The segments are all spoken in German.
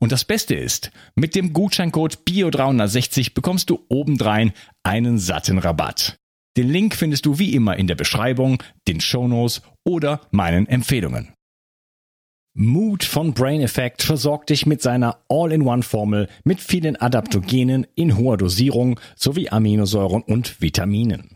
Und das Beste ist, mit dem Gutscheincode BIO360 bekommst du obendrein einen satten Rabatt. Den Link findest du wie immer in der Beschreibung, den Shownotes oder meinen Empfehlungen. Mood von Brain Effect versorgt dich mit seiner All-in-One-Formel mit vielen Adaptogenen in hoher Dosierung sowie Aminosäuren und Vitaminen.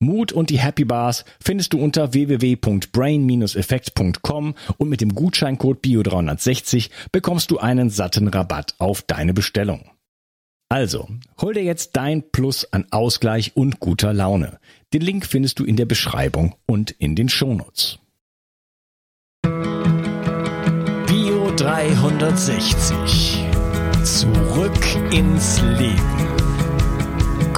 Mut und die Happy Bars findest du unter www.brain-effekt.com und mit dem Gutscheincode BIO360 bekommst du einen satten Rabatt auf deine Bestellung. Also, hol dir jetzt dein Plus an Ausgleich und guter Laune. Den Link findest du in der Beschreibung und in den Shownotes. Bio 360. Zurück ins Leben.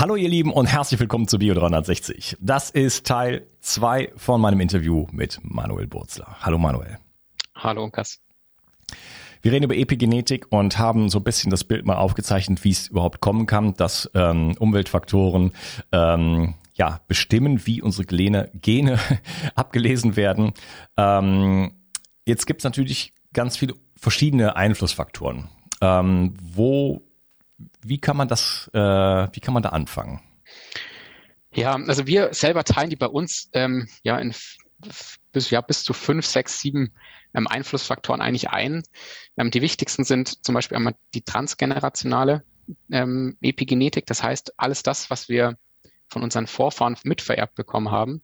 Hallo ihr Lieben und herzlich willkommen zu Bio 360. Das ist Teil 2 von meinem Interview mit Manuel Burzler. Hallo Manuel. Hallo Unkas. Wir reden über Epigenetik und haben so ein bisschen das Bild mal aufgezeichnet, wie es überhaupt kommen kann, dass ähm, Umweltfaktoren ähm, ja, bestimmen, wie unsere Gene, Gene abgelesen werden. Ähm, jetzt gibt es natürlich ganz viele verschiedene Einflussfaktoren. Ähm, wo, wie kann man das, äh, wie kann man da anfangen? Ja, also wir selber teilen die bei uns ähm, ja in bis, ja, bis zu fünf, sechs, sieben ähm, Einflussfaktoren eigentlich ein. Ähm, die wichtigsten sind zum Beispiel einmal die transgenerationale ähm, Epigenetik. Das heißt, alles das, was wir von unseren Vorfahren mitvererbt bekommen haben,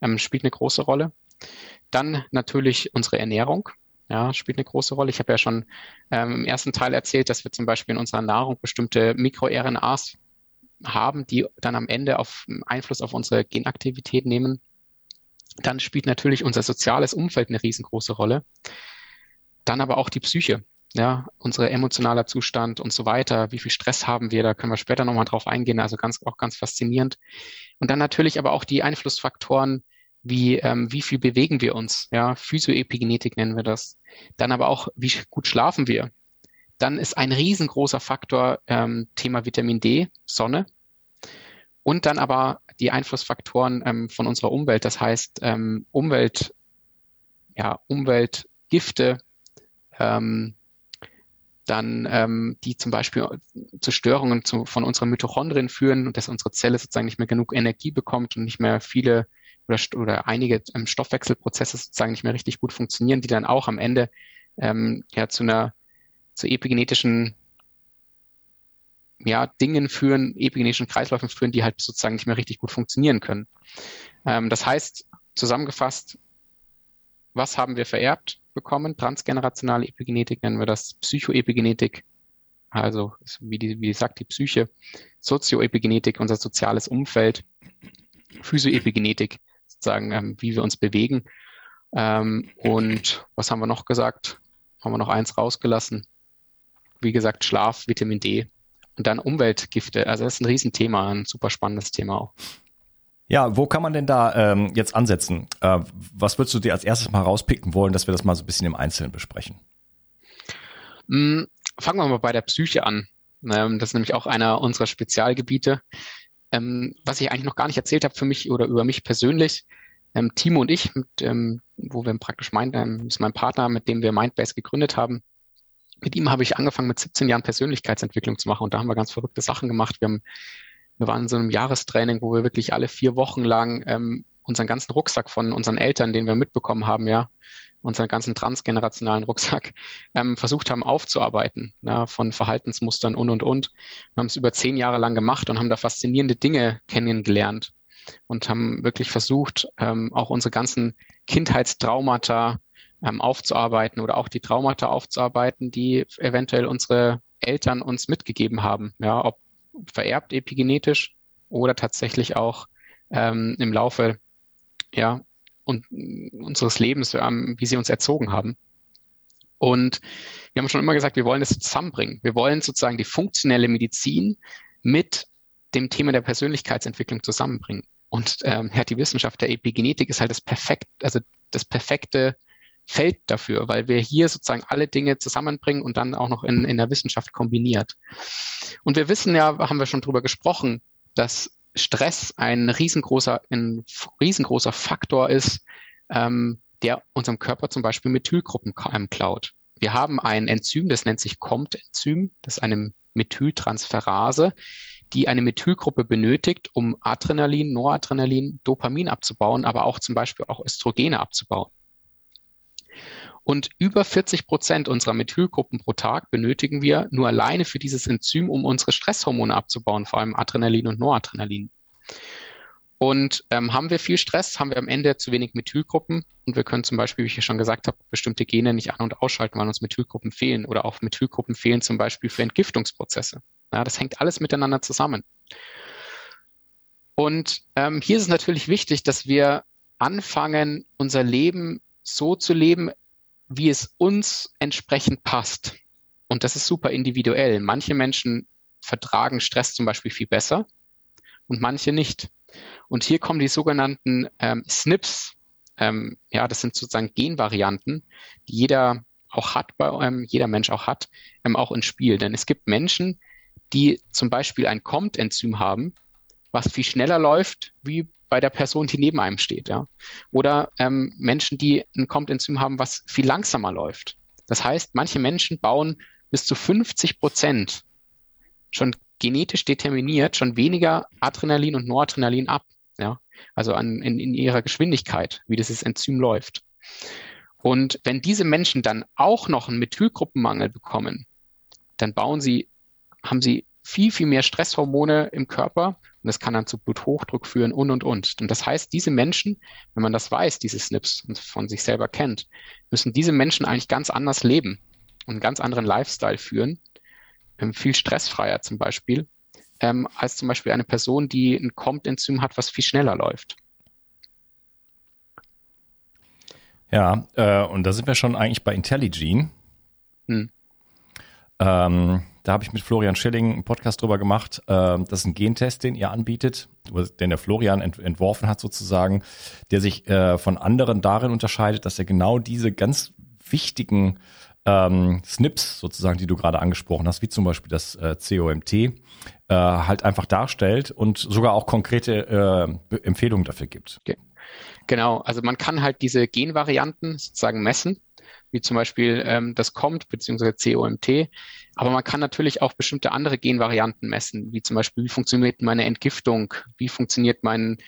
ähm, spielt eine große Rolle. Dann natürlich unsere Ernährung. Ja, spielt eine große Rolle. Ich habe ja schon ähm, im ersten Teil erzählt, dass wir zum Beispiel in unserer Nahrung bestimmte MikroRNAs haben, die dann am Ende auf Einfluss auf unsere Genaktivität nehmen. Dann spielt natürlich unser soziales Umfeld eine riesengroße Rolle. Dann aber auch die Psyche, ja, unser emotionaler Zustand und so weiter. Wie viel Stress haben wir? Da können wir später nochmal drauf eingehen. Also ganz, auch ganz faszinierend. Und dann natürlich aber auch die Einflussfaktoren, wie, ähm, wie viel bewegen wir uns? Ja, Physioepigenetik nennen wir das. Dann aber auch, wie gut schlafen wir? Dann ist ein riesengroßer Faktor ähm, Thema Vitamin D, Sonne. Und dann aber die Einflussfaktoren ähm, von unserer Umwelt, das heißt ähm, Umwelt, ja, Umweltgifte, ähm, dann ähm, die zum Beispiel zu Störungen zu, von unseren Mitochondrien führen und dass unsere Zelle sozusagen nicht mehr genug Energie bekommt und nicht mehr viele oder, oder einige ähm, Stoffwechselprozesse sozusagen nicht mehr richtig gut funktionieren, die dann auch am Ende ähm, ja zu einer zu epigenetischen ja, Dingen führen, epigenetischen Kreisläufen führen, die halt sozusagen nicht mehr richtig gut funktionieren können. Ähm, das heißt, zusammengefasst, was haben wir vererbt bekommen? Transgenerationale Epigenetik nennen wir das, Psychoepigenetik, also wie die, wie sagt die Psyche, Sozioepigenetik, unser soziales Umfeld, Physioepigenetik, sozusagen, ähm, wie wir uns bewegen. Ähm, und was haben wir noch gesagt? Haben wir noch eins rausgelassen? Wie gesagt, Schlaf, Vitamin D und dann Umweltgifte. Also das ist ein Riesenthema, ein super spannendes Thema auch. Ja, wo kann man denn da ähm, jetzt ansetzen? Äh, was würdest du dir als erstes mal rauspicken wollen, dass wir das mal so ein bisschen im Einzelnen besprechen? Mm, fangen wir mal bei der Psyche an. Ähm, das ist nämlich auch einer unserer Spezialgebiete. Ähm, was ich eigentlich noch gar nicht erzählt habe für mich oder über mich persönlich. Ähm, Timo und ich, mit, ähm, wo wir praktisch mein, ähm, ist mein Partner, mit dem wir Mindbase gegründet haben. Mit ihm habe ich angefangen, mit 17 Jahren Persönlichkeitsentwicklung zu machen und da haben wir ganz verrückte Sachen gemacht. Wir haben wir waren in so einem Jahrestraining, wo wir wirklich alle vier Wochen lang ähm, unseren ganzen Rucksack von unseren Eltern, den wir mitbekommen haben, ja, unseren ganzen transgenerationalen Rucksack, ähm, versucht haben aufzuarbeiten, ja, von Verhaltensmustern und, und, und. Wir haben es über zehn Jahre lang gemacht und haben da faszinierende Dinge kennengelernt und haben wirklich versucht, ähm, auch unsere ganzen Kindheitstraumata ähm, aufzuarbeiten oder auch die Traumata aufzuarbeiten, die eventuell unsere Eltern uns mitgegeben haben. Ja, ob vererbt epigenetisch oder tatsächlich auch ähm, im Laufe ja, und, unseres Lebens, ähm, wie sie uns erzogen haben. Und wir haben schon immer gesagt, wir wollen das zusammenbringen. Wir wollen sozusagen die funktionelle Medizin mit dem Thema der Persönlichkeitsentwicklung zusammenbringen. Und ähm, ja, die Wissenschaft der Epigenetik ist halt das perfekt, also das perfekte Feld dafür, weil wir hier sozusagen alle Dinge zusammenbringen und dann auch noch in, in der Wissenschaft kombiniert. Und wir wissen ja, haben wir schon drüber gesprochen, dass Stress ein riesengroßer, ein riesengroßer Faktor ist, ähm, der unserem Körper zum Beispiel Methylgruppen ähm, klaut. Wir haben ein Enzym, das nennt sich COMT-Enzym, das ist eine Methyltransferase, die eine Methylgruppe benötigt, um Adrenalin, Noradrenalin, Dopamin abzubauen, aber auch zum Beispiel auch Östrogene abzubauen. Und über 40 Prozent unserer Methylgruppen pro Tag benötigen wir nur alleine für dieses Enzym, um unsere Stresshormone abzubauen, vor allem Adrenalin und Noradrenalin. Und ähm, haben wir viel Stress, haben wir am Ende zu wenig Methylgruppen und wir können zum Beispiel, wie ich ja schon gesagt habe, bestimmte Gene nicht an- und ausschalten, weil uns Methylgruppen fehlen oder auch Methylgruppen fehlen zum Beispiel für Entgiftungsprozesse. Ja, das hängt alles miteinander zusammen. Und ähm, hier ist es natürlich wichtig, dass wir anfangen, unser Leben so zu leben, wie es uns entsprechend passt. Und das ist super individuell. Manche Menschen vertragen Stress zum Beispiel viel besser und manche nicht. Und hier kommen die sogenannten ähm, SNPs. Ähm, ja, das sind sozusagen Genvarianten, die jeder auch hat, bei ähm, jeder Mensch auch hat, ähm, auch ins Spiel. Denn es gibt Menschen, die zum Beispiel ein COMT-Enzym haben, was viel schneller läuft wie bei der Person, die neben einem steht. Ja? Oder ähm, Menschen, die ein COMT-Enzym haben, was viel langsamer läuft. Das heißt, manche Menschen bauen bis zu 50 Prozent schon genetisch determiniert schon weniger Adrenalin und Noradrenalin ab. Ja? Also an, in, in ihrer Geschwindigkeit, wie dieses Enzym läuft. Und wenn diese Menschen dann auch noch einen Methylgruppenmangel bekommen, dann bauen sie, haben sie viel, viel mehr Stresshormone im Körper und das kann dann zu Bluthochdruck führen und, und, und. Und das heißt, diese Menschen, wenn man das weiß, diese SNPs und von sich selber kennt, müssen diese Menschen eigentlich ganz anders leben und einen ganz anderen Lifestyle führen, ähm, viel stressfreier zum Beispiel, ähm, als zum Beispiel eine Person, die ein COMT-Enzym hat, was viel schneller läuft. Ja, äh, und da sind wir schon eigentlich bei IntelliGene. Hm. Ähm, da habe ich mit Florian Schilling einen Podcast drüber gemacht. Äh, das ist ein Gentest, den ihr anbietet, den der Florian ent entworfen hat sozusagen, der sich äh, von anderen darin unterscheidet, dass er genau diese ganz wichtigen ähm, Snips sozusagen, die du gerade angesprochen hast, wie zum Beispiel das äh, COMT, äh, halt einfach darstellt und sogar auch konkrete äh, Empfehlungen dafür gibt. Okay. Genau, also man kann halt diese Genvarianten sozusagen messen wie zum Beispiel ähm, das COMT bzw. COMT. Aber man kann natürlich auch bestimmte andere Genvarianten messen, wie zum Beispiel, wie funktioniert meine Entgiftung, wie funktioniert mein,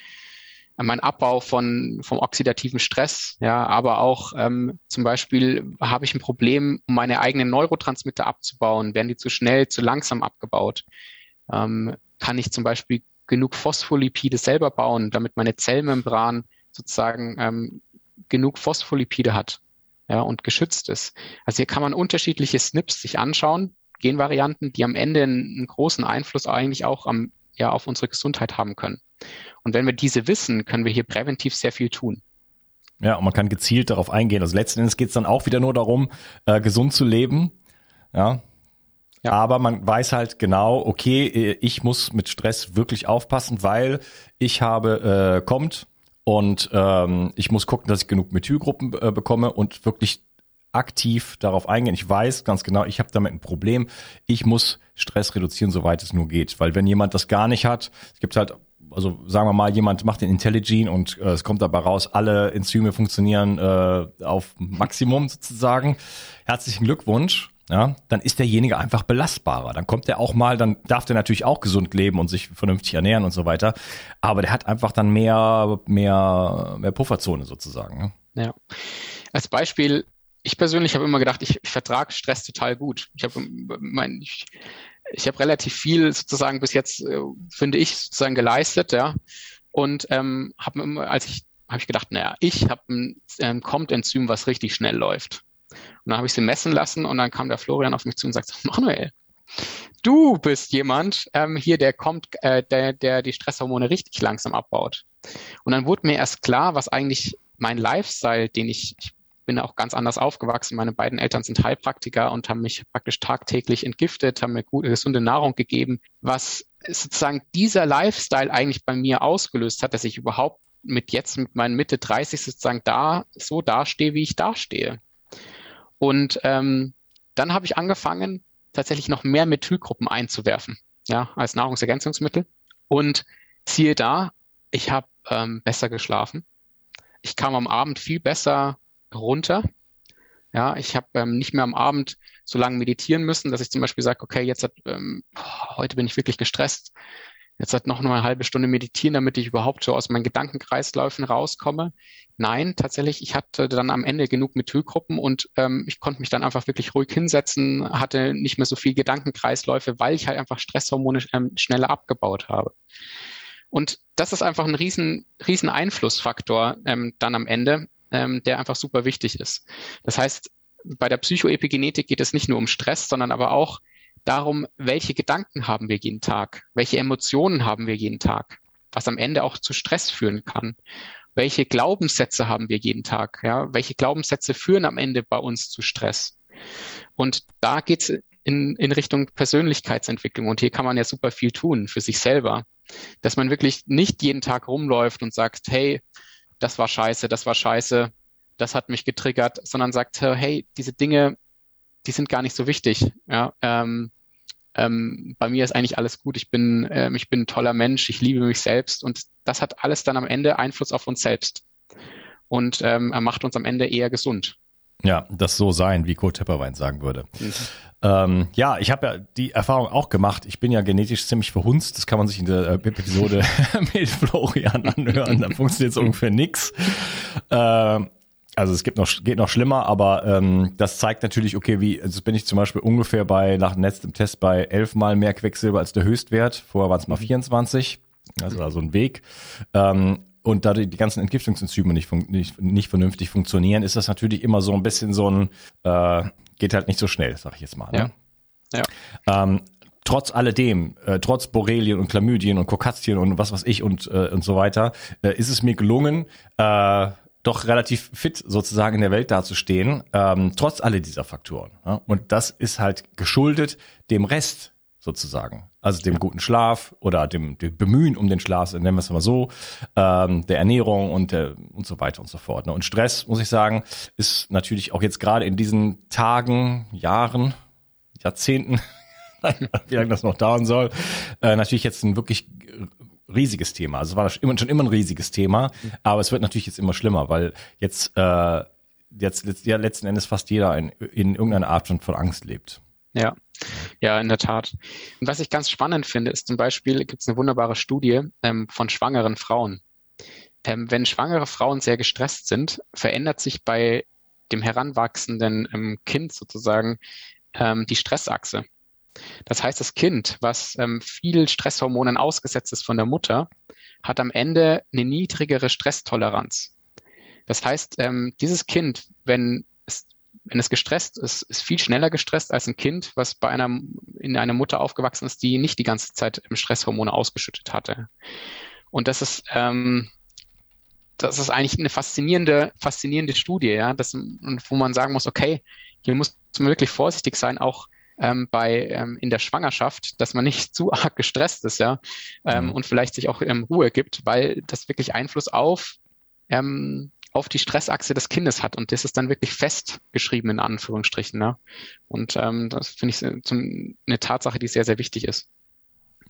mein Abbau von vom oxidativen Stress, ja, aber auch ähm, zum Beispiel habe ich ein Problem, um meine eigenen Neurotransmitter abzubauen, werden die zu schnell, zu langsam abgebaut. Ähm, kann ich zum Beispiel genug Phospholipide selber bauen, damit meine Zellmembran sozusagen ähm, genug Phospholipide hat ja, und geschützt ist. Also hier kann man unterschiedliche SNPs sich anschauen, Genvarianten, die am Ende einen, großen Einfluss eigentlich auch am, ja, auf unsere Gesundheit haben können. Und wenn wir diese wissen, können wir hier präventiv sehr viel tun. Ja, und man kann gezielt darauf eingehen. Also letzten Endes geht es dann auch wieder nur darum, äh, gesund zu leben. Ja. ja. Aber man weiß halt genau, okay, ich muss mit Stress wirklich aufpassen, weil ich habe, äh, kommt und ähm, ich muss gucken, dass ich genug Methylgruppen äh, bekomme und wirklich aktiv darauf eingehen. Ich weiß ganz genau, ich habe damit ein Problem. Ich muss Stress reduzieren, soweit es nur geht. Weil wenn jemand das gar nicht hat, es gibt halt also sagen wir mal, jemand macht den IntelliGene und äh, es kommt dabei raus, alle Enzyme funktionieren äh, auf Maximum sozusagen. Herzlichen Glückwunsch. Ja, dann ist derjenige einfach belastbarer. Dann kommt er auch mal, dann darf der natürlich auch gesund leben und sich vernünftig ernähren und so weiter. Aber der hat einfach dann mehr, mehr, mehr Pufferzone sozusagen. Ne? Ja. Als Beispiel, ich persönlich habe immer gedacht, ich, vertrage Stress total gut. Ich habe mein, ich, ich habe relativ viel sozusagen bis jetzt, äh, finde ich, sozusagen geleistet, ja. Und ähm, habe immer, als ich, habe ich gedacht, naja, ich habe ein ähm, Kommt-Enzym, was richtig schnell läuft. Und dann habe ich sie messen lassen und dann kam der Florian auf mich zu und sagte, Manuel, du bist jemand ähm, hier, der kommt, äh, der, der die Stresshormone richtig langsam abbaut. Und dann wurde mir erst klar, was eigentlich mein Lifestyle, den ich, ich bin auch ganz anders aufgewachsen. Meine beiden Eltern sind Heilpraktiker und haben mich praktisch tagtäglich entgiftet, haben mir gute, gesunde Nahrung gegeben, was sozusagen dieser Lifestyle eigentlich bei mir ausgelöst hat, dass ich überhaupt mit jetzt, mit meinen Mitte 30 sozusagen da, so dastehe, wie ich dastehe. Und ähm, dann habe ich angefangen, tatsächlich noch mehr Methylgruppen einzuwerfen, ja, als Nahrungsergänzungsmittel. Und siehe da, ich habe ähm, besser geschlafen. Ich kam am Abend viel besser runter. Ja, ich habe ähm, nicht mehr am Abend so lange meditieren müssen, dass ich zum Beispiel sage, okay, jetzt hat, ähm, heute bin ich wirklich gestresst. Jetzt hat noch eine halbe Stunde meditieren, damit ich überhaupt so aus meinen Gedankenkreisläufen rauskomme. Nein, tatsächlich, ich hatte dann am Ende genug Methylgruppen und ähm, ich konnte mich dann einfach wirklich ruhig hinsetzen, hatte nicht mehr so viel Gedankenkreisläufe, weil ich halt einfach Stresshormone ähm, schneller abgebaut habe. Und das ist einfach ein riesen, riesen Einflussfaktor ähm, dann am Ende, ähm, der einfach super wichtig ist. Das heißt, bei der Psychoepigenetik geht es nicht nur um Stress, sondern aber auch darum, welche Gedanken haben wir jeden Tag, welche Emotionen haben wir jeden Tag, was am Ende auch zu Stress führen kann. Welche Glaubenssätze haben wir jeden Tag? Ja? Welche Glaubenssätze führen am Ende bei uns zu Stress? Und da geht's in, in Richtung Persönlichkeitsentwicklung. Und hier kann man ja super viel tun für sich selber. Dass man wirklich nicht jeden Tag rumläuft und sagt, hey, das war scheiße, das war scheiße, das hat mich getriggert, sondern sagt, hey, diese Dinge, die sind gar nicht so wichtig. Ja, ähm, ähm, bei mir ist eigentlich alles gut, ich bin, ähm, ich bin ein toller Mensch, ich liebe mich selbst und das hat alles dann am Ende Einfluss auf uns selbst und ähm, er macht uns am Ende eher gesund. Ja, das so sein, wie Kurt Tepperwein sagen würde. Mhm. Ähm, ja, ich habe ja die Erfahrung auch gemacht. Ich bin ja genetisch ziemlich verhunzt. Das kann man sich in der äh, Episode mit Florian anhören. Da funktioniert ungefähr nix. Ähm, also es gibt noch, geht noch schlimmer, aber ähm, das zeigt natürlich, okay, wie, also bin ich zum Beispiel ungefähr bei, nach dem letzten Test bei elfmal mehr Quecksilber als der Höchstwert. Vorher waren es mal 24. Also da so ein Weg. Ähm, und da die, ganzen Entgiftungsenzyme nicht, nicht, nicht vernünftig funktionieren, ist das natürlich immer so ein bisschen so ein, äh, geht halt nicht so schnell, sag ich jetzt mal. Ne? Ja. ja. Ähm, trotz alledem, äh, trotz Borrelien und Chlamydien und Kokatzien und was weiß ich und, äh, und so weiter, äh, ist es mir gelungen, äh, doch relativ fit sozusagen in der Welt dazustehen, ähm, trotz all dieser Faktoren. Ja? Und das ist halt geschuldet dem Rest sozusagen. Also dem guten Schlaf oder dem, dem Bemühen um den Schlaf, nennen wir es mal so, ähm, der Ernährung und, der, und so weiter und so fort. Ne? Und Stress, muss ich sagen, ist natürlich auch jetzt gerade in diesen Tagen, Jahren, Jahrzehnten, wie lange das noch dauern soll, äh, natürlich jetzt ein wirklich riesiges Thema. Also es war schon immer ein riesiges Thema, aber es wird natürlich jetzt immer schlimmer, weil jetzt, äh, jetzt ja, letzten Endes fast jeder in, in irgendeiner Art von Angst lebt. Ja, ja, in der Tat. Und was ich ganz spannend finde, ist zum Beispiel, gibt es eine wunderbare Studie ähm, von schwangeren Frauen. ähm, wenn schwangere Frauen sehr gestresst sind, verändert sich bei dem heranwachsenden ähm, Kind sozusagen ähm, die Stressachse. Das heißt, das Kind, was ähm, viel Stresshormonen ausgesetzt ist von der Mutter, hat am Ende eine niedrigere Stresstoleranz. Das heißt, ähm, dieses Kind, wenn es, wenn es gestresst ist, ist viel schneller gestresst als ein Kind, was bei einer, in einer Mutter aufgewachsen ist, die nicht die ganze Zeit Stresshormone ausgeschüttet hatte. Und das ist, ähm, das ist eigentlich eine faszinierende, faszinierende Studie, ja, das, wo man sagen muss, okay, hier muss man wirklich vorsichtig sein, auch ähm, bei ähm, in der Schwangerschaft, dass man nicht zu arg gestresst ist, ja, ähm, mhm. und vielleicht sich auch ähm, Ruhe gibt, weil das wirklich Einfluss auf ähm, auf die Stressachse des Kindes hat und das ist dann wirklich festgeschrieben in Anführungsstrichen. Ne? Und ähm, das finde ich zum, eine Tatsache, die sehr, sehr wichtig ist.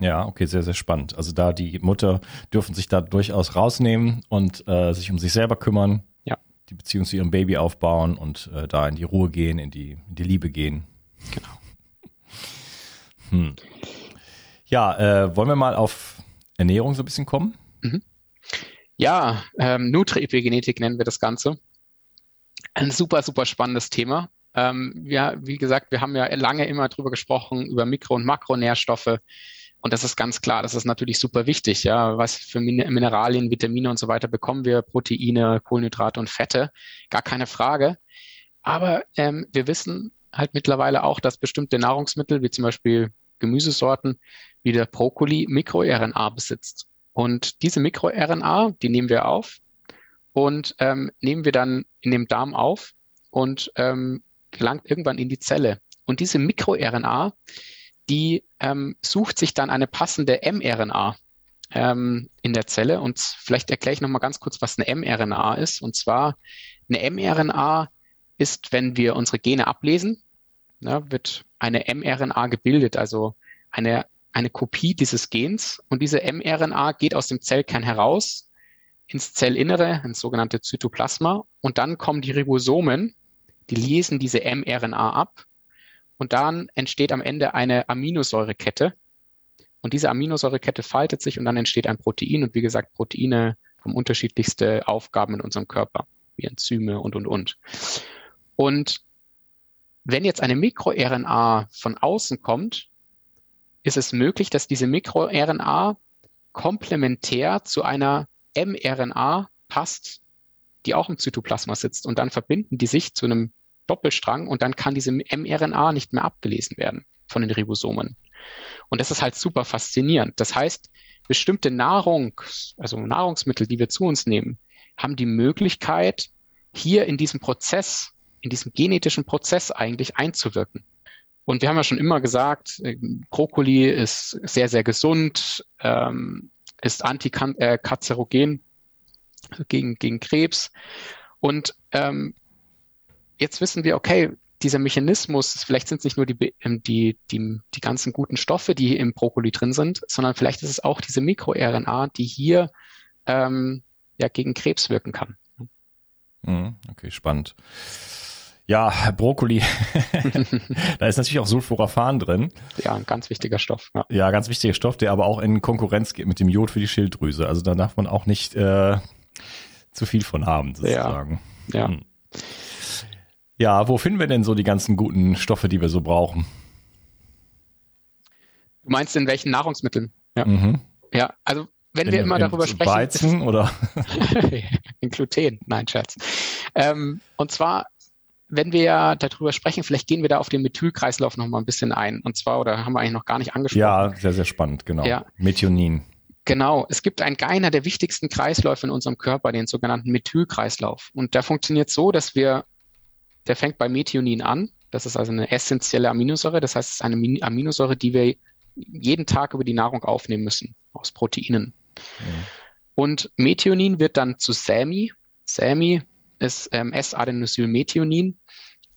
Ja, okay, sehr, sehr spannend. Also da die Mutter dürfen sich da durchaus rausnehmen und äh, sich um sich selber kümmern, ja. die Beziehung zu ihrem Baby aufbauen und äh, da in die Ruhe gehen, in die, in die Liebe gehen. Genau. Hm. Ja, äh, wollen wir mal auf Ernährung so ein bisschen kommen? Mhm. Ja, ähm, Nutri-Epigenetik nennen wir das Ganze. Ein super, super spannendes Thema. Ähm, ja, wie gesagt, wir haben ja lange immer drüber gesprochen, über Mikro- und Makronährstoffe. Und das ist ganz klar, das ist natürlich super wichtig. Ja, was für Mineralien, Vitamine und so weiter bekommen wir? Proteine, Kohlenhydrate und Fette. Gar keine Frage. Aber ähm, wir wissen halt mittlerweile auch, dass bestimmte Nahrungsmittel, wie zum Beispiel Gemüsesorten, wie der Brokkoli, MikroRNA besitzt. Und diese MikroRNA, die nehmen wir auf und ähm, nehmen wir dann in dem Darm auf und ähm, gelangt irgendwann in die Zelle. Und diese MikroRNA, die ähm, sucht sich dann eine passende mRNA ähm, in der Zelle. Und vielleicht erkläre ich nochmal ganz kurz, was eine mRNA ist. Und zwar eine mRNA ist, wenn wir unsere Gene ablesen, ja, ne, wird eine mRNA gebildet, also eine, eine Kopie dieses Gens. Und diese mRNA geht aus dem Zellkern heraus ins Zellinnere, ins sogenannte Zytoplasma. Und dann kommen die Ribosomen, die lesen diese mRNA ab und dann entsteht am Ende eine Aminosäurekette. Und diese Aminosäurekette faltet sich und dann entsteht ein Protein. Und wie gesagt, Proteine haben unterschiedlichste Aufgaben in unserem Körper, wie Enzyme und, und, und. Und wenn jetzt eine MikroRNA von außen kommt, ist es möglich, dass diese MikroRNA komplementär zu einer mRNA passt, die auch im Zytoplasma sitzt. Und dann verbinden die sich zu einem Doppelstrang und dann kann diese mRNA nicht mehr abgelesen werden von den Ribosomen. Und das ist halt super faszinierend. Das heißt, bestimmte Nahrung, also Nahrungsmittel, die wir zu uns nehmen, haben die Möglichkeit, hier in diesem Prozess, in diesem genetischen Prozess eigentlich einzuwirken. Und wir haben ja schon immer gesagt, äh, Brokkoli ist sehr, sehr gesund, ähm, ist antikanzerogen äh, gegen, gegen Krebs. Und ähm, jetzt wissen wir, okay, dieser Mechanismus, vielleicht sind es nicht nur die, ähm, die, die, die ganzen guten Stoffe, die im Brokkoli drin sind, sondern vielleicht ist es auch diese MikroRNA, die hier ähm, ja gegen Krebs wirken kann. Mhm, okay, spannend. Ja, Brokkoli, da ist natürlich auch Sulforaphan drin. Ja, ein ganz wichtiger Stoff. Ja. ja, ganz wichtiger Stoff, der aber auch in Konkurrenz geht mit dem Jod für die Schilddrüse. Also da darf man auch nicht äh, zu viel von haben, sozusagen. Ja. ja. Hm. Ja, wo finden wir denn so die ganzen guten Stoffe, die wir so brauchen? Du meinst in welchen Nahrungsmitteln? Ja, mhm. ja also wenn in, wir immer darüber sprechen. Weizen oder? in Gluten, nein, Scherz. Ähm, und zwar, wenn wir darüber sprechen, vielleicht gehen wir da auf den Methylkreislauf noch mal ein bisschen ein. Und zwar, oder haben wir eigentlich noch gar nicht angesprochen. Ja, sehr, sehr spannend, genau. Ja. Methionin. Genau, es gibt einen, einer der wichtigsten Kreisläufe in unserem Körper, den sogenannten Methylkreislauf. Und der funktioniert so, dass wir der fängt bei Methionin an. Das ist also eine essentielle Aminosäure. Das heißt, es ist eine Aminosäure, die wir jeden Tag über die Nahrung aufnehmen müssen, aus Proteinen. Mhm. Und Methionin wird dann zu SAMI. SAMI ist ähm, S-Adenosylmethionin.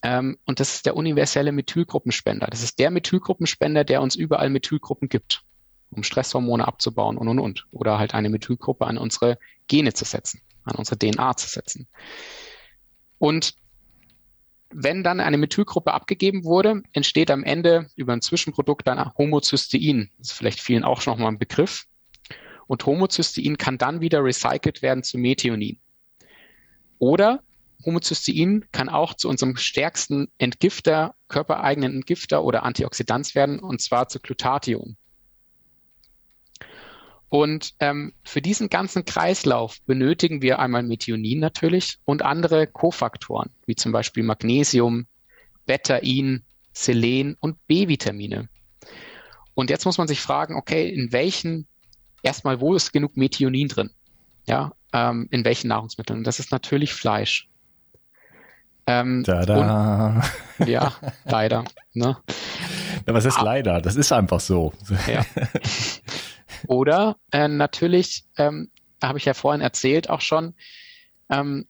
Ähm, und das ist der universelle Methylgruppenspender. Das ist der Methylgruppenspender, der uns überall Methylgruppen gibt, um Stresshormone abzubauen und, und, und. Oder halt eine Methylgruppe an unsere Gene zu setzen, an unsere DNA zu setzen. Und wenn dann eine Methylgruppe abgegeben wurde, entsteht am Ende über ein Zwischenprodukt dann Homocystein. Das ist vielleicht vielen auch schon mal ein Begriff. Und Homocystein kann dann wieder recycelt werden zu Methionin. Oder Homocystein kann auch zu unserem stärksten Entgifter, körpereigenen Entgifter oder Antioxidant werden, und zwar zu Glutathion. Und ähm, für diesen ganzen Kreislauf benötigen wir einmal Methionin natürlich und andere Kofaktoren, wie zum Beispiel Magnesium, Betain, Selen und B-Vitamine. Und jetzt muss man sich fragen, okay, in welchen, erstmal, wo ist genug Methionin drin? Ja, ähm, in welchen Nahrungsmitteln? Das ist natürlich Fleisch. Ähm, Tada. Und, ja, leider. Ne? Ja, was ist ah, leider? Das ist einfach so. Ja. Oder äh, natürlich, ähm, habe ich ja vorhin erzählt auch schon, ähm,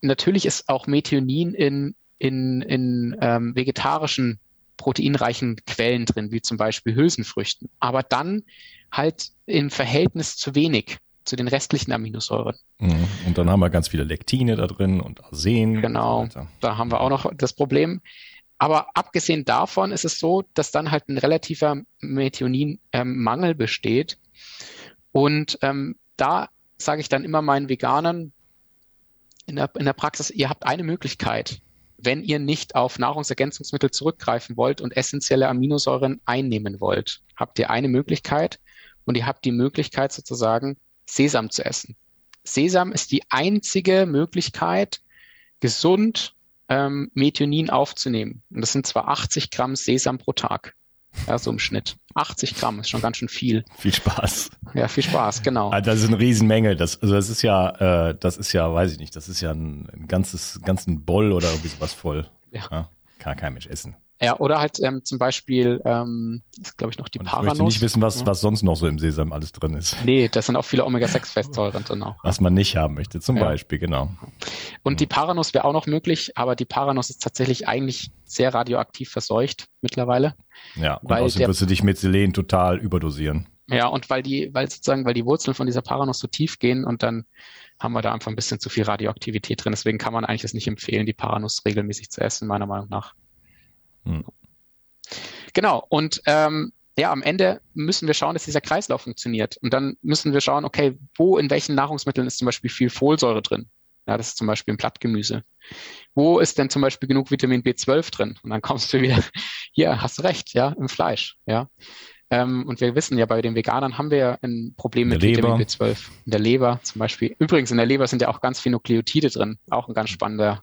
natürlich ist auch Methionin in, in, in ähm, vegetarischen proteinreichen Quellen drin, wie zum Beispiel Hülsenfrüchten, aber dann halt im Verhältnis zu wenig zu den restlichen Aminosäuren. Mhm. Und dann haben wir ganz viele Lektine da drin und Arsen. Genau, so da haben wir auch noch das Problem. Aber abgesehen davon ist es so, dass dann halt ein relativer Methionin-Mangel besteht. Und ähm, da sage ich dann immer meinen Veganern in der, in der Praxis, ihr habt eine Möglichkeit, wenn ihr nicht auf Nahrungsergänzungsmittel zurückgreifen wollt und essentielle Aminosäuren einnehmen wollt, habt ihr eine Möglichkeit und ihr habt die Möglichkeit sozusagen Sesam zu essen. Sesam ist die einzige Möglichkeit, gesund ähm, Methionin aufzunehmen. Und das sind zwar 80 Gramm Sesam pro Tag. Ja, so im Schnitt. 80 Gramm ist schon ganz schön viel. Viel Spaß. Ja, viel Spaß, genau. Also das ist eine Riesenmenge. Das, also das ist ja, äh, das ist ja, weiß ich nicht, das ist ja ein, ein ganzes, ganzen Boll oder irgendwie sowas voll. Ja. ja. Kann kein Mensch essen. Ja, oder halt ähm, zum Beispiel, ähm, ist glaube ich noch die Und Paranuss. Ich möchte nicht wissen, was, ja. was sonst noch so im Sesam alles drin ist. Nee, da sind auch viele Omega-6-Fettsäuren drin auch. Was man nicht haben möchte, zum ja. Beispiel, genau. Und die Paranuss wäre auch noch möglich, aber die Paranuss ist tatsächlich eigentlich sehr radioaktiv verseucht mittlerweile. Ja, und weil außerdem wirst du dich mit Selen total überdosieren. Ja, und weil die, weil sozusagen, weil die Wurzeln von dieser Paranuss so tief gehen und dann haben wir da einfach ein bisschen zu viel Radioaktivität drin. Deswegen kann man eigentlich das nicht empfehlen, die Paranuss regelmäßig zu essen, meiner Meinung nach. Hm. Genau, und ähm, ja, am Ende müssen wir schauen, dass dieser Kreislauf funktioniert. Und dann müssen wir schauen, okay, wo in welchen Nahrungsmitteln ist zum Beispiel viel Folsäure drin? Ja, das ist zum Beispiel im Blattgemüse. Wo ist denn zum Beispiel genug Vitamin B12 drin? Und dann kommst du wieder, hier, hast du recht, ja, im Fleisch, ja. Ähm, und wir wissen ja, bei den Veganern haben wir ja ein Problem mit Vitamin B12. In der Leber zum Beispiel. Übrigens, in der Leber sind ja auch ganz viele Nukleotide drin. Auch ein ganz spannender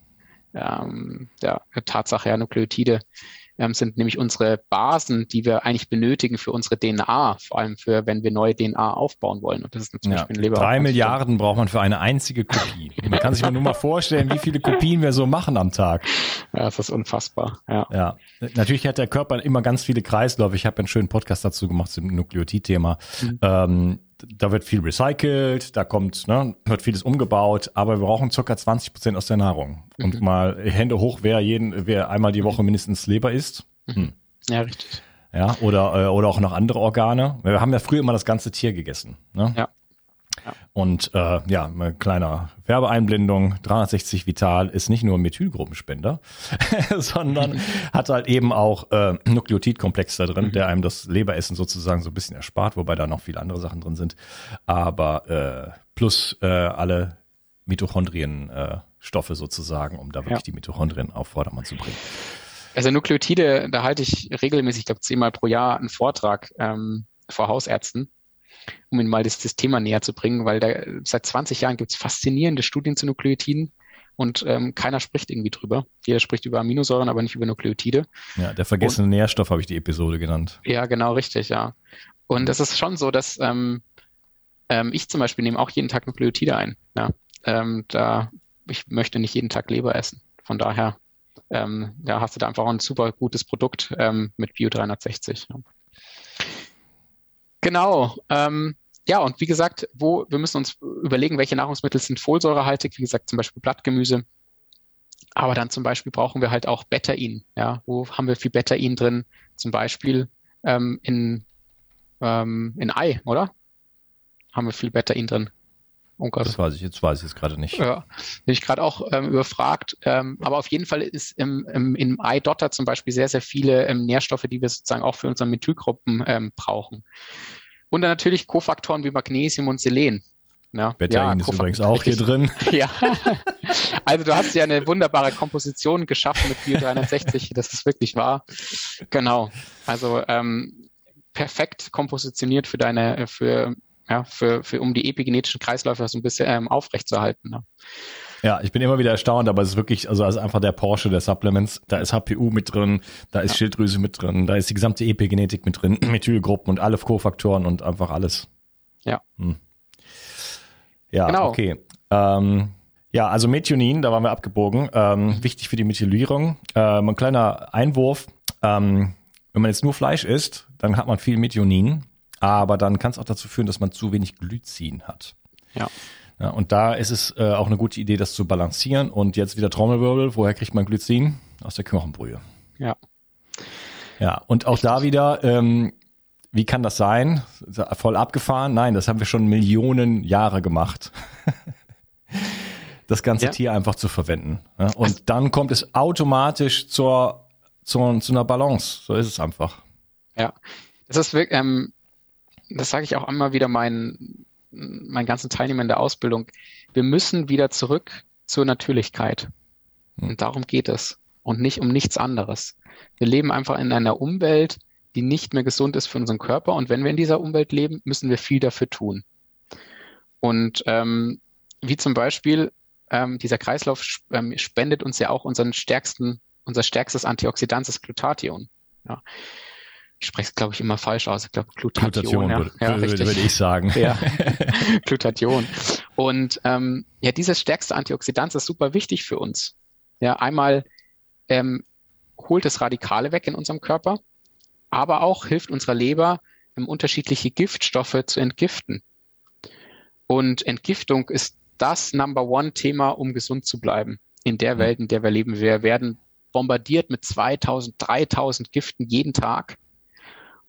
ähm, ja, Tatsache, ja, Nukleotide ähm, sind nämlich unsere Basen, die wir eigentlich benötigen für unsere DNA, vor allem für, wenn wir neue DNA aufbauen wollen. Und das ist zum ja, ein Leber. Drei Milliarden braucht man für eine einzige Kopie. Man kann sich nur mal vorstellen, wie viele Kopien wir so machen am Tag. Ja, das ist unfassbar. Ja. ja. Natürlich hat der Körper immer ganz viele Kreisläufe. Ich habe einen schönen Podcast dazu gemacht zum Nukleotid-Thema. Mhm. Ähm, da wird viel recycelt, da kommt, ne, wird vieles umgebaut, aber wir brauchen circa 20 Prozent aus der Nahrung. Mhm. Und mal Hände hoch, wer jeden, wer einmal die Woche mindestens Leber isst. Mhm. Hm. Ja, richtig. Ja, oder, äh, oder auch noch andere Organe. Wir haben ja früher immer das ganze Tier gegessen. Ne? Ja. Und äh, ja, eine kleine Werbeeinblendung, 360 Vital ist nicht nur ein Methylgruppenspender, sondern hat halt eben auch äh, Nukleotidkomplex da drin, mhm. der einem das Leberessen sozusagen so ein bisschen erspart, wobei da noch viele andere Sachen drin sind. Aber äh, plus äh, alle Mitochondrienstoffe äh, sozusagen, um da wirklich ja. die Mitochondrien auf Vordermann zu bringen. Also Nukleotide, da halte ich regelmäßig, ich glaube zehnmal pro Jahr einen Vortrag ähm, vor Hausärzten um Ihnen mal das, das Thema näher zu bringen, weil da, seit 20 Jahren gibt es faszinierende Studien zu Nukleotiden und ähm, keiner spricht irgendwie drüber. Jeder spricht über Aminosäuren, aber nicht über Nukleotide. Ja, der vergessene und, Nährstoff habe ich die Episode genannt. Ja, genau, richtig, ja. Und es ist schon so, dass ähm, ähm, ich zum Beispiel nehme auch jeden Tag Nukleotide ein. Ja. Ähm, da, ich möchte nicht jeden Tag Leber essen. Von daher ähm, ja, hast du da einfach ein super gutes Produkt ähm, mit Bio 360. Ja. Genau. Ähm, ja, und wie gesagt, wo wir müssen uns überlegen, welche Nahrungsmittel sind folsäurehaltig, wie gesagt, zum Beispiel Blattgemüse. Aber dann zum Beispiel brauchen wir halt auch Betain. Ja, wo haben wir viel Betain drin? Zum Beispiel ähm, in, ähm, in Ei, oder? Haben wir viel Betain drin. Oh Gott. Das weiß ich jetzt, weiß ich jetzt gerade nicht. Ja, bin ich gerade auch ähm, überfragt. Ähm, aber auf jeden Fall ist im, im, im Eidotter zum Beispiel sehr, sehr viele ähm, Nährstoffe, die wir sozusagen auch für unsere Methylgruppen ähm, brauchen. Und dann natürlich Kofaktoren wie Magnesium und Selen. Ja, Betain ja, ist übrigens auch hier drin. Ja. Also du hast ja eine wunderbare Komposition geschaffen mit Bio 360, das ist wirklich wahr. Genau. Also ähm, perfekt kompositioniert für deine, für, ja, für, für um die epigenetischen Kreisläufe so ein bisschen ähm, aufrechtzuerhalten. Ne? Ja, ich bin immer wieder erstaunt, aber es ist wirklich, also es ist einfach der Porsche der Supplements. Da ist HPU mit drin, da ist ja. Schilddrüse mit drin, da ist die gesamte Epigenetik mit drin, Methylgruppen und alle Kofaktoren und einfach alles. Ja. Hm. Ja, genau. okay. Ähm, ja, also Methionin, da waren wir abgebogen. Ähm, wichtig für die Methylierung. Ähm, ein kleiner Einwurf. Ähm, wenn man jetzt nur Fleisch isst, dann hat man viel Methionin, aber dann kann es auch dazu führen, dass man zu wenig Glycin hat. Ja. ja und da ist es äh, auch eine gute Idee, das zu balancieren. Und jetzt wieder Trommelwirbel. Woher kriegt man Glycin? Aus der Knochenbrühe. Ja. Ja, und auch da wieder, ähm, wie kann das sein? Voll abgefahren? Nein, das haben wir schon Millionen Jahre gemacht. das ganze ja. Tier einfach zu verwenden. Und also, dann kommt es automatisch zur, zur, zu einer Balance. So ist es einfach. Ja, das ist wirklich, ähm, das sage ich auch immer wieder meinen, meinen ganzen Teilnehmern der Ausbildung. Wir müssen wieder zurück zur Natürlichkeit. Hm. Und darum geht es. Und nicht um nichts anderes. Wir leben einfach in einer Umwelt, die nicht mehr gesund ist für unseren Körper. Und wenn wir in dieser Umwelt leben, müssen wir viel dafür tun. Und ähm, wie zum Beispiel ähm, dieser Kreislauf ähm, spendet uns ja auch unseren stärksten, unser stärkstes Antioxidant, das Glutathion. Ja. Ich spreche es, glaube ich, immer falsch aus. Ich glaube, Glutathion. Glutathion ja. Würde, ja, richtig. würde ich sagen. Ja. Glutathion. Und ähm, ja, dieses stärkste Antioxidant ist super wichtig für uns. Ja, einmal ähm, holt es Radikale weg in unserem Körper aber auch hilft unserer Leber, um unterschiedliche Giftstoffe zu entgiften. Und Entgiftung ist das Number One Thema, um gesund zu bleiben. In der mhm. Welt, in der wir leben. Wir werden bombardiert mit 2000, 3000 Giften jeden Tag.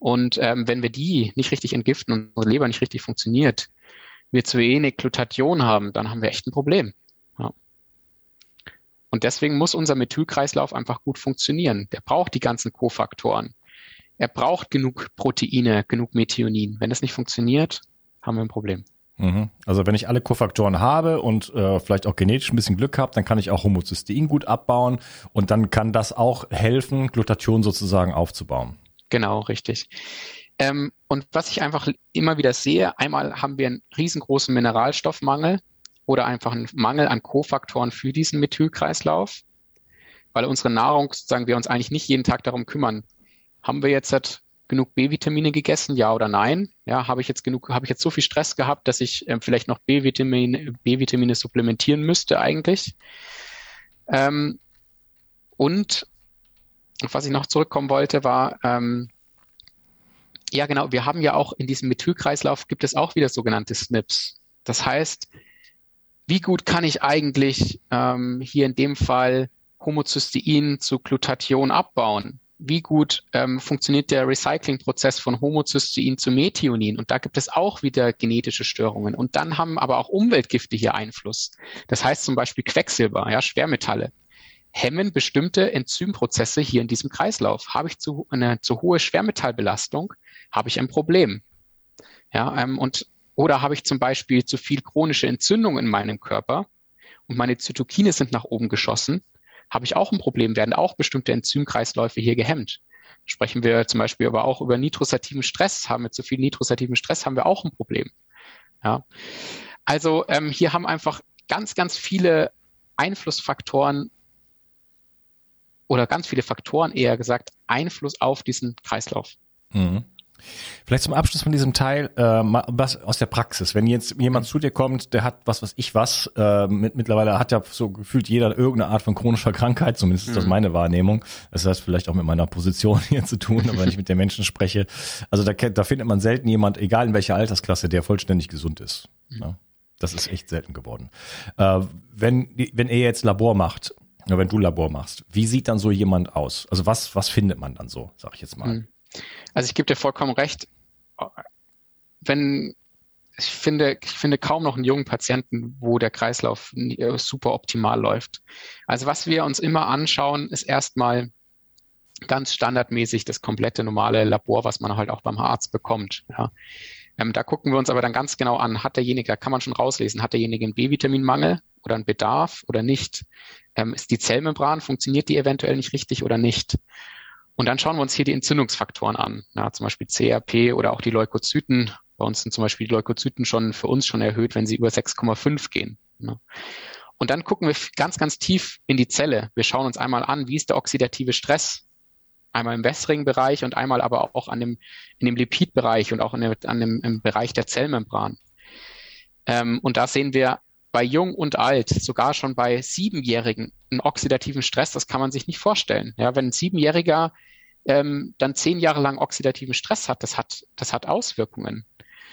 Und ähm, wenn wir die nicht richtig entgiften und unsere Leber nicht richtig funktioniert, wir zu wenig Glutathion haben, dann haben wir echt ein Problem. Ja. Und deswegen muss unser Methylkreislauf einfach gut funktionieren. Der braucht die ganzen Kofaktoren er braucht genug Proteine, genug Methionin. Wenn das nicht funktioniert, haben wir ein Problem. Mhm. Also wenn ich alle Kofaktoren habe und äh, vielleicht auch genetisch ein bisschen Glück habe, dann kann ich auch Homozystein gut abbauen und dann kann das auch helfen, Glutathion sozusagen aufzubauen. Genau, richtig. Ähm, und was ich einfach immer wieder sehe, einmal haben wir einen riesengroßen Mineralstoffmangel oder einfach einen Mangel an Kofaktoren für diesen Methylkreislauf, weil unsere Nahrung, sozusagen, wir uns eigentlich nicht jeden Tag darum kümmern, haben wir jetzt halt genug B-Vitamine gegessen, ja oder nein? Ja, habe ich jetzt genug, habe ich jetzt so viel Stress gehabt, dass ich ähm, vielleicht noch B-Vitamine, B-Vitamine supplementieren müsste eigentlich? Ähm, und was ich noch zurückkommen wollte, war, ähm, ja genau, wir haben ja auch in diesem Methylkreislauf gibt es auch wieder sogenannte SNPs. Das heißt, wie gut kann ich eigentlich ähm, hier in dem Fall Homozystein zu Glutathion abbauen? wie gut ähm, funktioniert der Recyclingprozess von Homozystein zu Methionin. Und da gibt es auch wieder genetische Störungen. Und dann haben aber auch Umweltgifte hier Einfluss. Das heißt zum Beispiel Quecksilber, ja, Schwermetalle hemmen bestimmte Enzymprozesse hier in diesem Kreislauf. Habe ich zu, eine zu hohe Schwermetallbelastung, habe ich ein Problem. Ja, ähm, und, oder habe ich zum Beispiel zu viel chronische Entzündung in meinem Körper und meine Zytokine sind nach oben geschossen, habe ich auch ein Problem, werden auch bestimmte Enzymkreisläufe hier gehemmt. Sprechen wir zum Beispiel aber auch über nitrosativen Stress, haben wir zu viel nitrosativen Stress, haben wir auch ein Problem. Ja. Also ähm, hier haben einfach ganz, ganz viele Einflussfaktoren oder ganz viele Faktoren eher gesagt Einfluss auf diesen Kreislauf. Mhm. Vielleicht zum Abschluss von diesem Teil, äh, was aus der Praxis. Wenn jetzt jemand zu dir kommt, der hat was, was ich was, äh, mit, mittlerweile hat ja so gefühlt jeder irgendeine Art von chronischer Krankheit, zumindest ist das mhm. meine Wahrnehmung. Das hat vielleicht auch mit meiner Position hier zu tun, aber wenn ich mit den Menschen spreche. Also da, da findet man selten jemand, egal in welcher Altersklasse, der vollständig gesund ist. Mhm. Ja, das ist echt selten geworden. Äh, wenn, wenn er jetzt Labor macht, oder wenn du Labor machst, wie sieht dann so jemand aus? Also was, was findet man dann so, sag ich jetzt mal? Mhm. Also ich gebe dir vollkommen recht. Wenn ich finde, ich finde kaum noch einen jungen Patienten, wo der Kreislauf äh, super optimal läuft. Also was wir uns immer anschauen, ist erstmal ganz standardmäßig das komplette normale Labor, was man halt auch beim Arzt bekommt. Ja. Ähm, da gucken wir uns aber dann ganz genau an, hat derjenige, da kann man schon rauslesen, hat derjenige einen B-Vitaminmangel oder einen Bedarf oder nicht? Ähm, ist die Zellmembran, funktioniert die eventuell nicht richtig oder nicht? Und dann schauen wir uns hier die Entzündungsfaktoren an, ja, zum Beispiel CRP oder auch die Leukozyten. Bei uns sind zum Beispiel die Leukozyten schon für uns schon erhöht, wenn sie über 6,5 gehen. Ne? Und dann gucken wir ganz, ganz tief in die Zelle. Wir schauen uns einmal an, wie ist der oxidative Stress? Einmal im wässrigen Bereich und einmal aber auch an dem, in dem Lipidbereich und auch in dem, an dem, im Bereich der Zellmembran. Ähm, und da sehen wir bei Jung und Alt, sogar schon bei Siebenjährigen, einen oxidativen Stress, das kann man sich nicht vorstellen. Ja, wenn ein Siebenjähriger ähm, dann zehn Jahre lang oxidativen Stress hat, das hat, das hat Auswirkungen.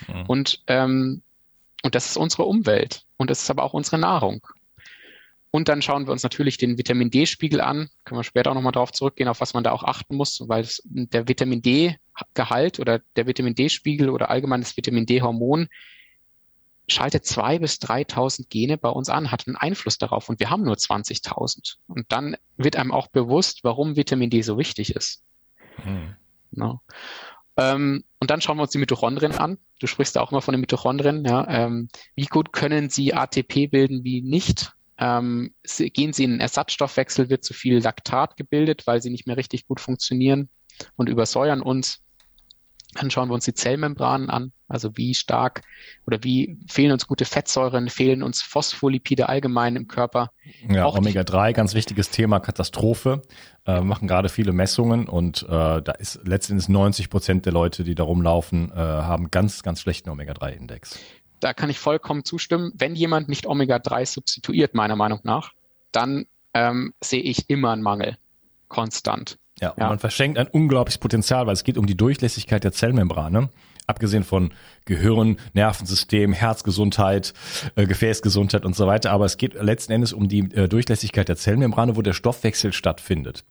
Mhm. Und, ähm, und das ist unsere Umwelt und das ist aber auch unsere Nahrung. Und dann schauen wir uns natürlich den Vitamin D-Spiegel an. Können wir später auch nochmal drauf zurückgehen, auf was man da auch achten muss, weil es, der Vitamin D-Gehalt oder der Vitamin D-Spiegel oder allgemein das Vitamin D-Hormon schaltet zwei bis 3.000 Gene bei uns an, hat einen Einfluss darauf und wir haben nur 20.000. Und dann wird einem auch bewusst, warum Vitamin D so wichtig ist. Hm. No. Ähm, und dann schauen wir uns die Mitochondrien an. Du sprichst da auch immer von den Mitochondrien. Ja, ähm, wie gut können sie ATP bilden, wie nicht? Ähm, gehen sie in einen Ersatzstoffwechsel, wird zu viel Laktat gebildet, weil sie nicht mehr richtig gut funktionieren und übersäuern uns. Dann schauen wir uns die Zellmembranen an, also wie stark oder wie fehlen uns gute Fettsäuren, fehlen uns Phospholipide allgemein im Körper. Ja, Omega-3, ganz wichtiges Thema, Katastrophe. Äh, machen gerade viele Messungen und äh, da ist letztendlich 90 Prozent der Leute, die da rumlaufen, äh, haben ganz, ganz schlechten Omega-3-Index da kann ich vollkommen zustimmen. Wenn jemand nicht Omega-3 substituiert, meiner Meinung nach, dann ähm, sehe ich immer einen Mangel. Konstant. Ja, und ja. man verschenkt ein unglaubliches Potenzial, weil es geht um die Durchlässigkeit der Zellmembrane. Abgesehen von Gehirn, Nervensystem, Herzgesundheit, äh, Gefäßgesundheit und so weiter. Aber es geht letzten Endes um die äh, Durchlässigkeit der Zellmembrane, wo der Stoffwechsel stattfindet.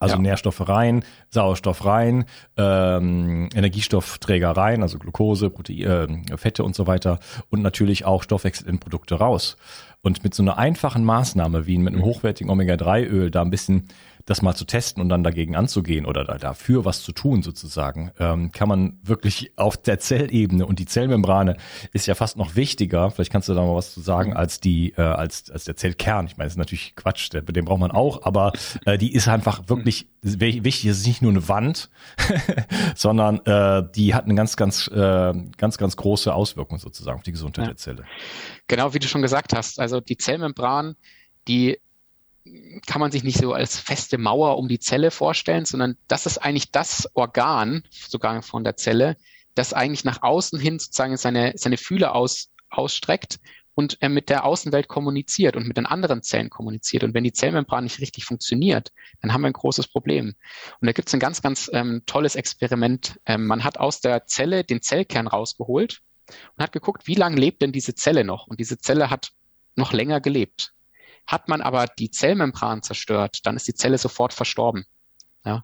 Also ja. Nährstoffe rein, Sauerstoff rein, ähm, Energiestoffträger rein, also Glucose, Protein, äh, Fette und so weiter und natürlich auch Stoffwechselprodukte raus. Und mit so einer einfachen Maßnahme wie mit einem hochwertigen Omega-3-Öl da ein bisschen das mal zu testen und dann dagegen anzugehen oder da, dafür was zu tun sozusagen, ähm, kann man wirklich auf der Zellebene und die Zellmembrane ist ja fast noch wichtiger, vielleicht kannst du da mal was zu sagen, als die, äh, als, als der Zellkern. Ich meine, das ist natürlich Quatsch, der, den braucht man auch, aber äh, die ist einfach wirklich wichtig. Es ist nicht nur eine Wand, sondern äh, die hat eine ganz, ganz, äh, ganz, ganz große Auswirkung sozusagen auf die Gesundheit ja. der Zelle. Genau, wie du schon gesagt hast. Also die Zellmembran, die kann man sich nicht so als feste Mauer um die Zelle vorstellen, sondern das ist eigentlich das Organ, sogar von der Zelle, das eigentlich nach außen hin sozusagen seine, seine Fühler aus, ausstreckt und äh, mit der Außenwelt kommuniziert und mit den anderen Zellen kommuniziert. Und wenn die Zellmembran nicht richtig funktioniert, dann haben wir ein großes Problem. Und da gibt es ein ganz, ganz ähm, tolles Experiment. Ähm, man hat aus der Zelle den Zellkern rausgeholt und hat geguckt, wie lange lebt denn diese Zelle noch? Und diese Zelle hat noch länger gelebt. Hat man aber die Zellmembran zerstört, dann ist die Zelle sofort verstorben. Ja.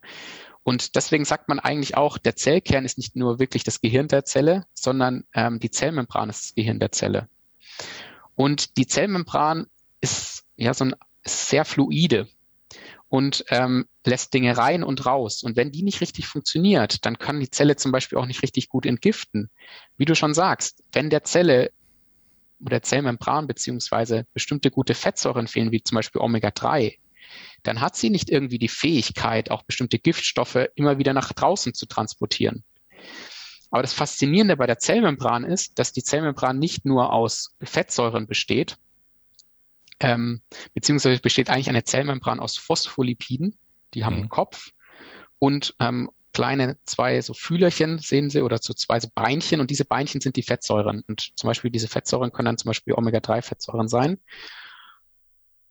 Und deswegen sagt man eigentlich auch, der Zellkern ist nicht nur wirklich das Gehirn der Zelle, sondern ähm, die Zellmembran ist das Gehirn der Zelle. Und die Zellmembran ist ja so ein sehr fluide und ähm, lässt Dinge rein und raus. Und wenn die nicht richtig funktioniert, dann kann die Zelle zum Beispiel auch nicht richtig gut entgiften. Wie du schon sagst, wenn der Zelle oder Zellmembran beziehungsweise bestimmte gute Fettsäuren fehlen, wie zum Beispiel Omega-3, dann hat sie nicht irgendwie die Fähigkeit, auch bestimmte Giftstoffe immer wieder nach draußen zu transportieren. Aber das Faszinierende bei der Zellmembran ist, dass die Zellmembran nicht nur aus Fettsäuren besteht, ähm, beziehungsweise besteht eigentlich eine Zellmembran aus Phospholipiden, die haben mhm. einen Kopf und ähm, kleine zwei so Fühlerchen, sehen Sie, oder so zwei so Beinchen und diese Beinchen sind die Fettsäuren. Und zum Beispiel diese Fettsäuren können dann zum Beispiel Omega-3-Fettsäuren sein.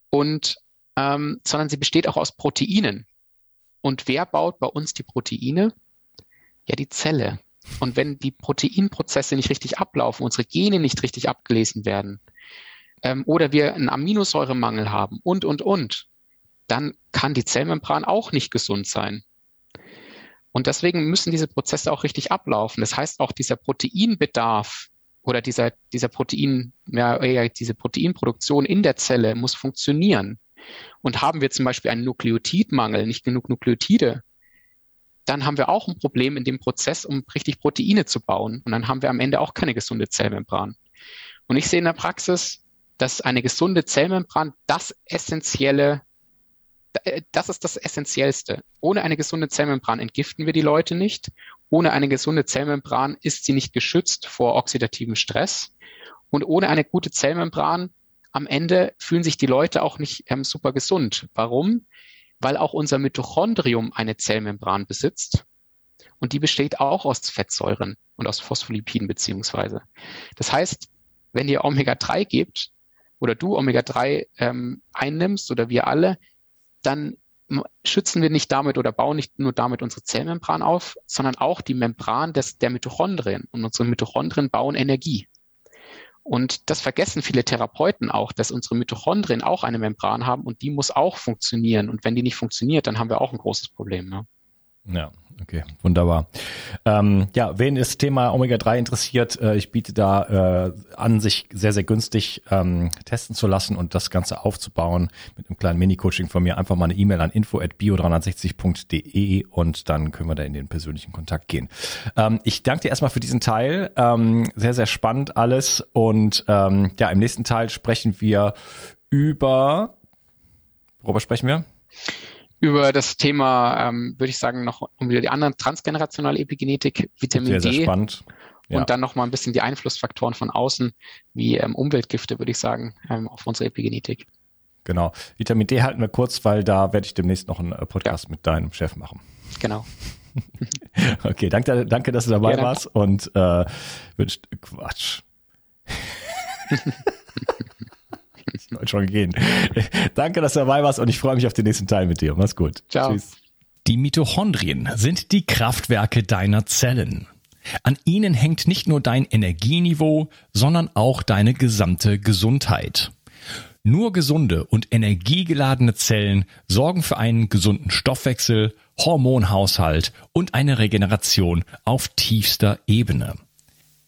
Und ähm, sondern sie besteht auch aus Proteinen. Und wer baut bei uns die Proteine? Ja, die Zelle. Und wenn die Proteinprozesse nicht richtig ablaufen, unsere Gene nicht richtig abgelesen werden, ähm, oder wir einen Aminosäuremangel haben und, und, und, dann kann die Zellmembran auch nicht gesund sein. Und deswegen müssen diese Prozesse auch richtig ablaufen. Das heißt, auch dieser Proteinbedarf oder dieser, dieser Protein, ja, eher diese Proteinproduktion in der Zelle muss funktionieren. Und haben wir zum Beispiel einen Nukleotidmangel, nicht genug Nukleotide, dann haben wir auch ein Problem in dem Prozess, um richtig Proteine zu bauen. Und dann haben wir am Ende auch keine gesunde Zellmembran. Und ich sehe in der Praxis, dass eine gesunde Zellmembran das essentielle, das ist das Essentiellste. Ohne eine gesunde Zellmembran entgiften wir die Leute nicht. Ohne eine gesunde Zellmembran ist sie nicht geschützt vor oxidativem Stress. Und ohne eine gute Zellmembran am Ende fühlen sich die Leute auch nicht ähm, super gesund. Warum? Weil auch unser Mitochondrium eine Zellmembran besitzt. Und die besteht auch aus Fettsäuren und aus Phospholipiden beziehungsweise. Das heißt, wenn ihr Omega-3 gebt oder du Omega-3 ähm, einnimmst oder wir alle, dann schützen wir nicht damit oder bauen nicht nur damit unsere Zellmembran auf, sondern auch die Membran des, der Mitochondrien. Und unsere Mitochondrien bauen Energie. Und das vergessen viele Therapeuten auch, dass unsere Mitochondrien auch eine Membran haben und die muss auch funktionieren. Und wenn die nicht funktioniert, dann haben wir auch ein großes Problem. Ne? Ja, okay, wunderbar. Ähm, ja, wen das Thema Omega-3 interessiert, äh, ich biete da äh, an, sich sehr, sehr günstig ähm, testen zu lassen und das Ganze aufzubauen mit einem kleinen Mini-Coaching von mir. Einfach mal eine E-Mail an info.bio360.de und dann können wir da in den persönlichen Kontakt gehen. Ähm, ich danke dir erstmal für diesen Teil. Ähm, sehr, sehr spannend alles. Und ähm, ja, im nächsten Teil sprechen wir über, worüber sprechen wir? Über das Thema, ähm, würde ich sagen, noch um wieder die anderen transgenerationale Epigenetik, Vitamin sehr, D. Sehr spannend. Ja. Und dann noch mal ein bisschen die Einflussfaktoren von außen, wie ähm, Umweltgifte, würde ich sagen, ähm, auf unsere Epigenetik. Genau. Vitamin D halten wir kurz, weil da werde ich demnächst noch einen äh, Podcast ja. mit deinem Chef machen. Genau. okay, danke, danke, dass du dabei ja, warst und äh, wünscht Quatsch. Soll schon gehen. Danke, dass du dabei warst und ich freue mich auf den nächsten Teil mit dir. Mach's gut. Ciao. Tschüss. Die Mitochondrien sind die Kraftwerke deiner Zellen. An ihnen hängt nicht nur dein Energieniveau, sondern auch deine gesamte Gesundheit. Nur gesunde und energiegeladene Zellen sorgen für einen gesunden Stoffwechsel, Hormonhaushalt und eine Regeneration auf tiefster Ebene.